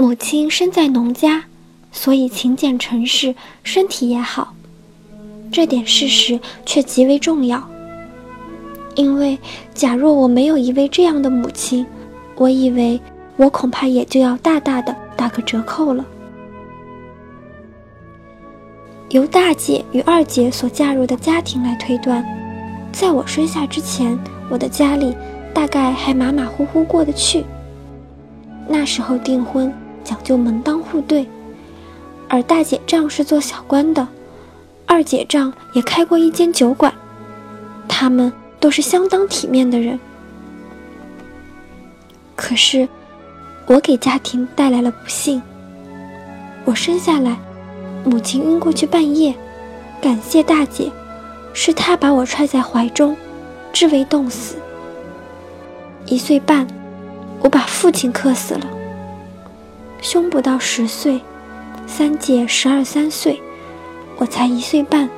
母亲身在农家，所以勤俭成事，身体也好。这点事实却极为重要，因为假若我没有一位这样的母亲，我以为我恐怕也就要大大的打个折扣了。由大姐与二姐所嫁入的家庭来推断，在我生下之前，我的家里大概还马马虎虎过得去。那时候订婚。讲究门当户对，而大姐丈是做小官的，二姐丈也开过一间酒馆，他们都是相当体面的人。可是，我给家庭带来了不幸。我生下来，母亲晕过去半夜，感谢大姐，是她把我揣在怀中，至为冻死。一岁半，我把父亲克死了。兄不到十岁，三姐十二三岁，我才一岁半，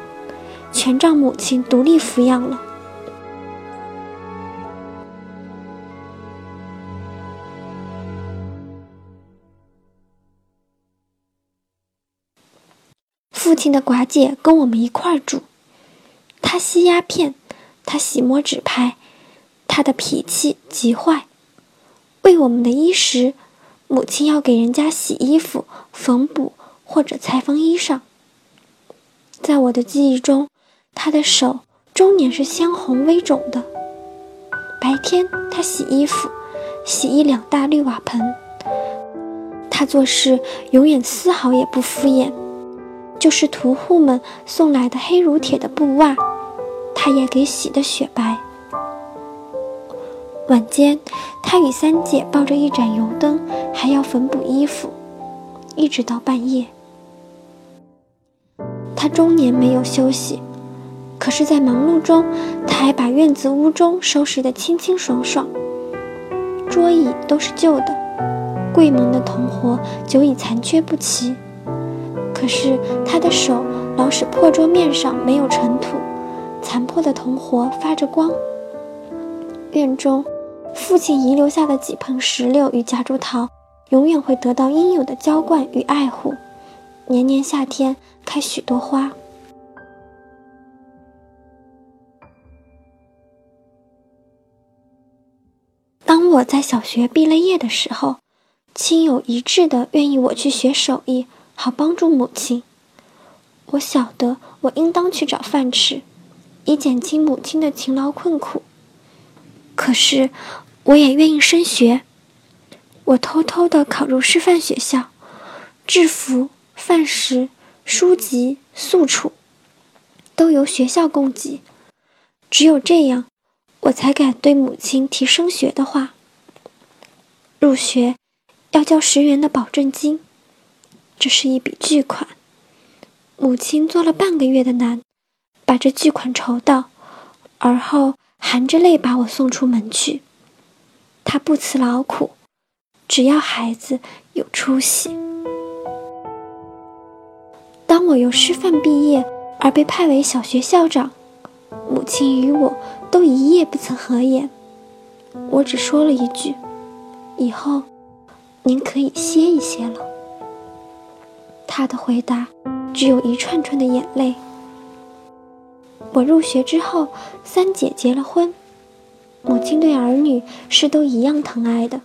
全仗母亲独立抚养了。父亲的寡姐跟我们一块儿住，她吸鸦片，她洗摸纸牌，她的脾气极坏，为我们的衣食。母亲要给人家洗衣服、缝补或者裁缝衣裳。在我的记忆中，她的手终年是鲜红微肿的。白天她洗衣服，洗一两大绿瓦盆。她做事永远丝毫也不敷衍，就是屠户们送来的黑如铁的布袜，她也给洗得雪白。晚间，他与三姐抱着一盏油灯，还要缝补衣服，一直到半夜。他终年没有休息，可是，在忙碌中，他还把院子屋中收拾得清清爽爽。桌椅都是旧的，柜门的铜活久已残缺不齐，可是他的手老使破桌面上没有尘土，残破的铜活发着光。院中。父亲遗留下的几盆石榴与夹竹桃，永远会得到应有的浇灌与爱护，年年夏天开许多花。当我在小学毕了业的时候，亲友一致的愿意我去学手艺，好帮助母亲。我晓得我应当去找饭吃，以减轻母亲的勤劳困苦。可是，我也愿意升学。我偷偷的考入师范学校，制服、饭食、书籍、宿处，都由学校供给。只有这样，我才敢对母亲提升学的话。入学要交十元的保证金，这是一笔巨款。母亲做了半个月的难，把这巨款筹到，而后。含着泪把我送出门去，他不辞劳苦，只要孩子有出息。当我由师范毕业而被派为小学校长，母亲与我都一夜不曾合眼。我只说了一句：“以后您可以歇一歇了。”他的回答只有一串串的眼泪。我入学之后，三姐结了婚，母亲对儿女是都一样疼爱的。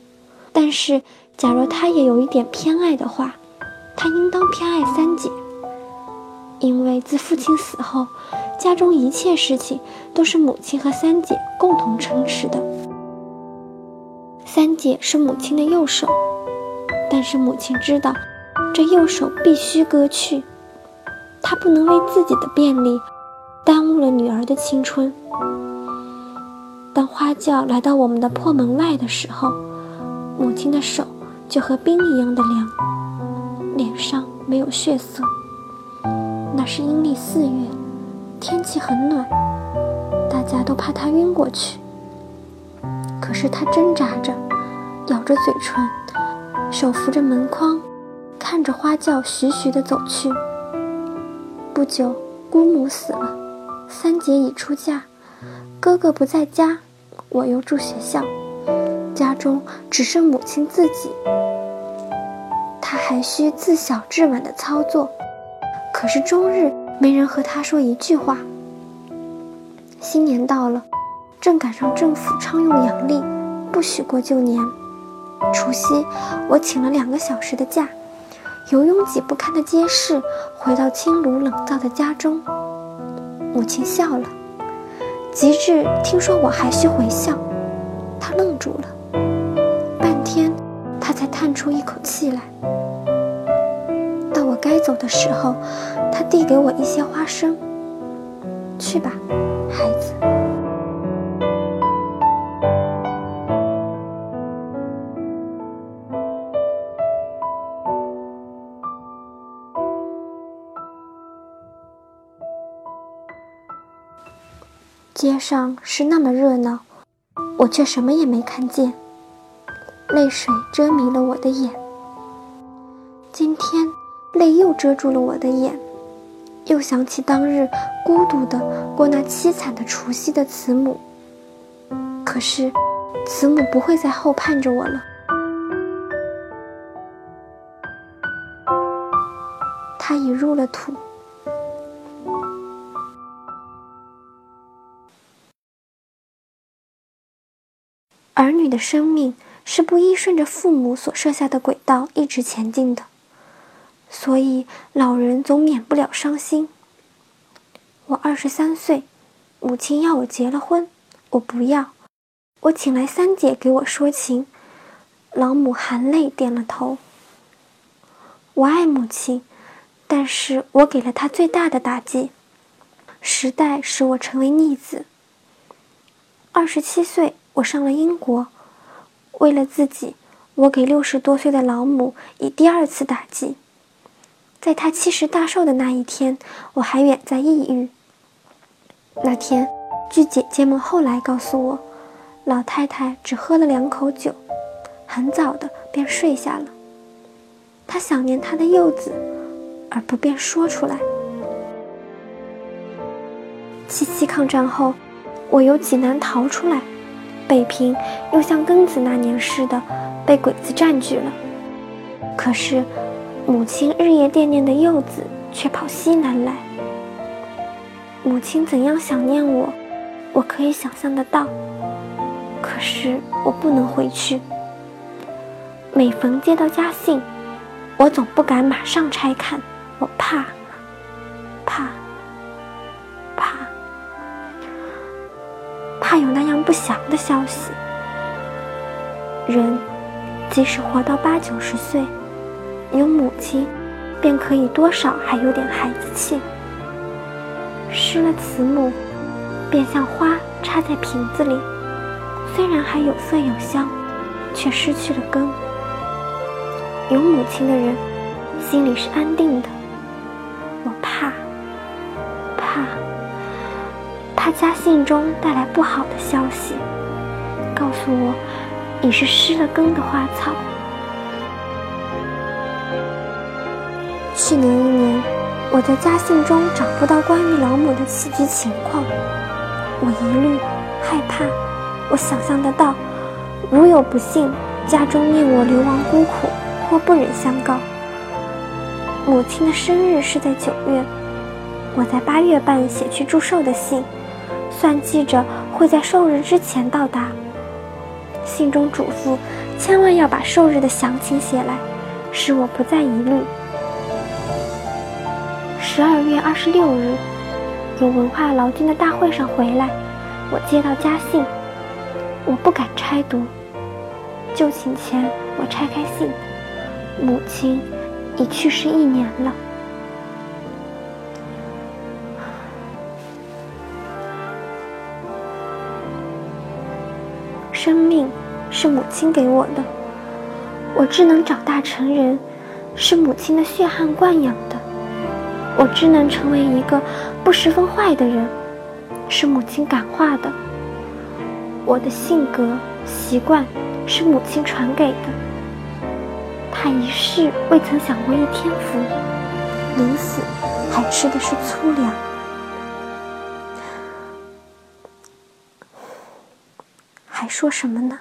但是，假若她也有一点偏爱的话，她应当偏爱三姐，因为自父亲死后，家中一切事情都是母亲和三姐共同撑持的。三姐是母亲的右手，但是母亲知道，这右手必须割去，她不能为自己的便利。耽误了女儿的青春。当花轿来到我们的破门外的时候，母亲的手就和冰一样的凉，脸上没有血色。那是阴历四月，天气很暖，大家都怕她晕过去。可是她挣扎着，咬着嘴唇，手扶着门框，看着花轿徐徐地走去。不久，姑母死了。三姐已出嫁，哥哥不在家，我又住学校，家中只剩母亲自己。他还需自小至晚的操作，可是终日没人和他说一句话。新年到了，正赶上政府倡用阳历，不许过旧年。除夕，我请了两个小时的假，由拥挤不堪的街市回到清炉冷灶的家中。母亲笑了，极致听说我还需回校，他愣住了，半天，他才叹出一口气来。到我该走的时候，他递给我一些花生，去吧。街上是那么热闹，我却什么也没看见。泪水遮迷了我的眼，今天泪又遮住了我的眼。又想起当日孤独的过那凄惨的除夕的慈母，可是慈母不会再后盼着我了。他已入了土。儿女的生命是不依顺着父母所设下的轨道一直前进的。所以老人总免不了伤心。我二十三岁，母亲要我结了婚，我不要。我请来三姐给我说情，老母含泪点了头。我爱母亲，但是我给了她最大的打击。时代使我成为逆子。二十七岁，我上了英国，为了自己，我给六十多岁的老母以第二次打击。在她七十大寿的那一天，我还远在异域。那天，据姐姐们后来告诉我，老太太只喝了两口酒，很早的便睡下了。她想念她的幼子，而不便说出来。七七抗战后，我由济南逃出来，北平又像庚子那年似的被鬼子占据了。可是。母亲日夜惦念的幼子却跑西南来，母亲怎样想念我，我可以想象得到。可是我不能回去。每逢接到家信，我总不敢马上拆看，我怕，怕，怕有那样不祥的消息。人，即使活到八九十岁。有母亲，便可以多少还有点孩子气。失了慈母，便像花插在瓶子里，虽然还有色有香，却失去了根。有母亲的人，心里是安定的。家信中带来不好的消息，告诉我已是失了根的花草。去年一年，我在家信中找不到关于老母的起居情况，我疑虑、害怕。我想象得到，如有不幸，家中念我流亡孤苦，或不忍相告。母亲的生日是在九月，我在八月半写去祝寿的信，算计着会在寿日之前到达。信中嘱咐，千万要把寿日的详情写来，使我不再疑虑。十二月二十六日，由文化劳军的大会上回来，我接到家信，我不敢拆读。就寝前，我拆开信，母亲已去世一年了。是母亲给我的，我只能长大成人，是母亲的血汗惯养的。我只能成为一个不十分坏的人，是母亲感化的。我的性格习惯是母亲传给的。她一世未曾享过一天福，临死还吃的是粗粮。还说什么呢？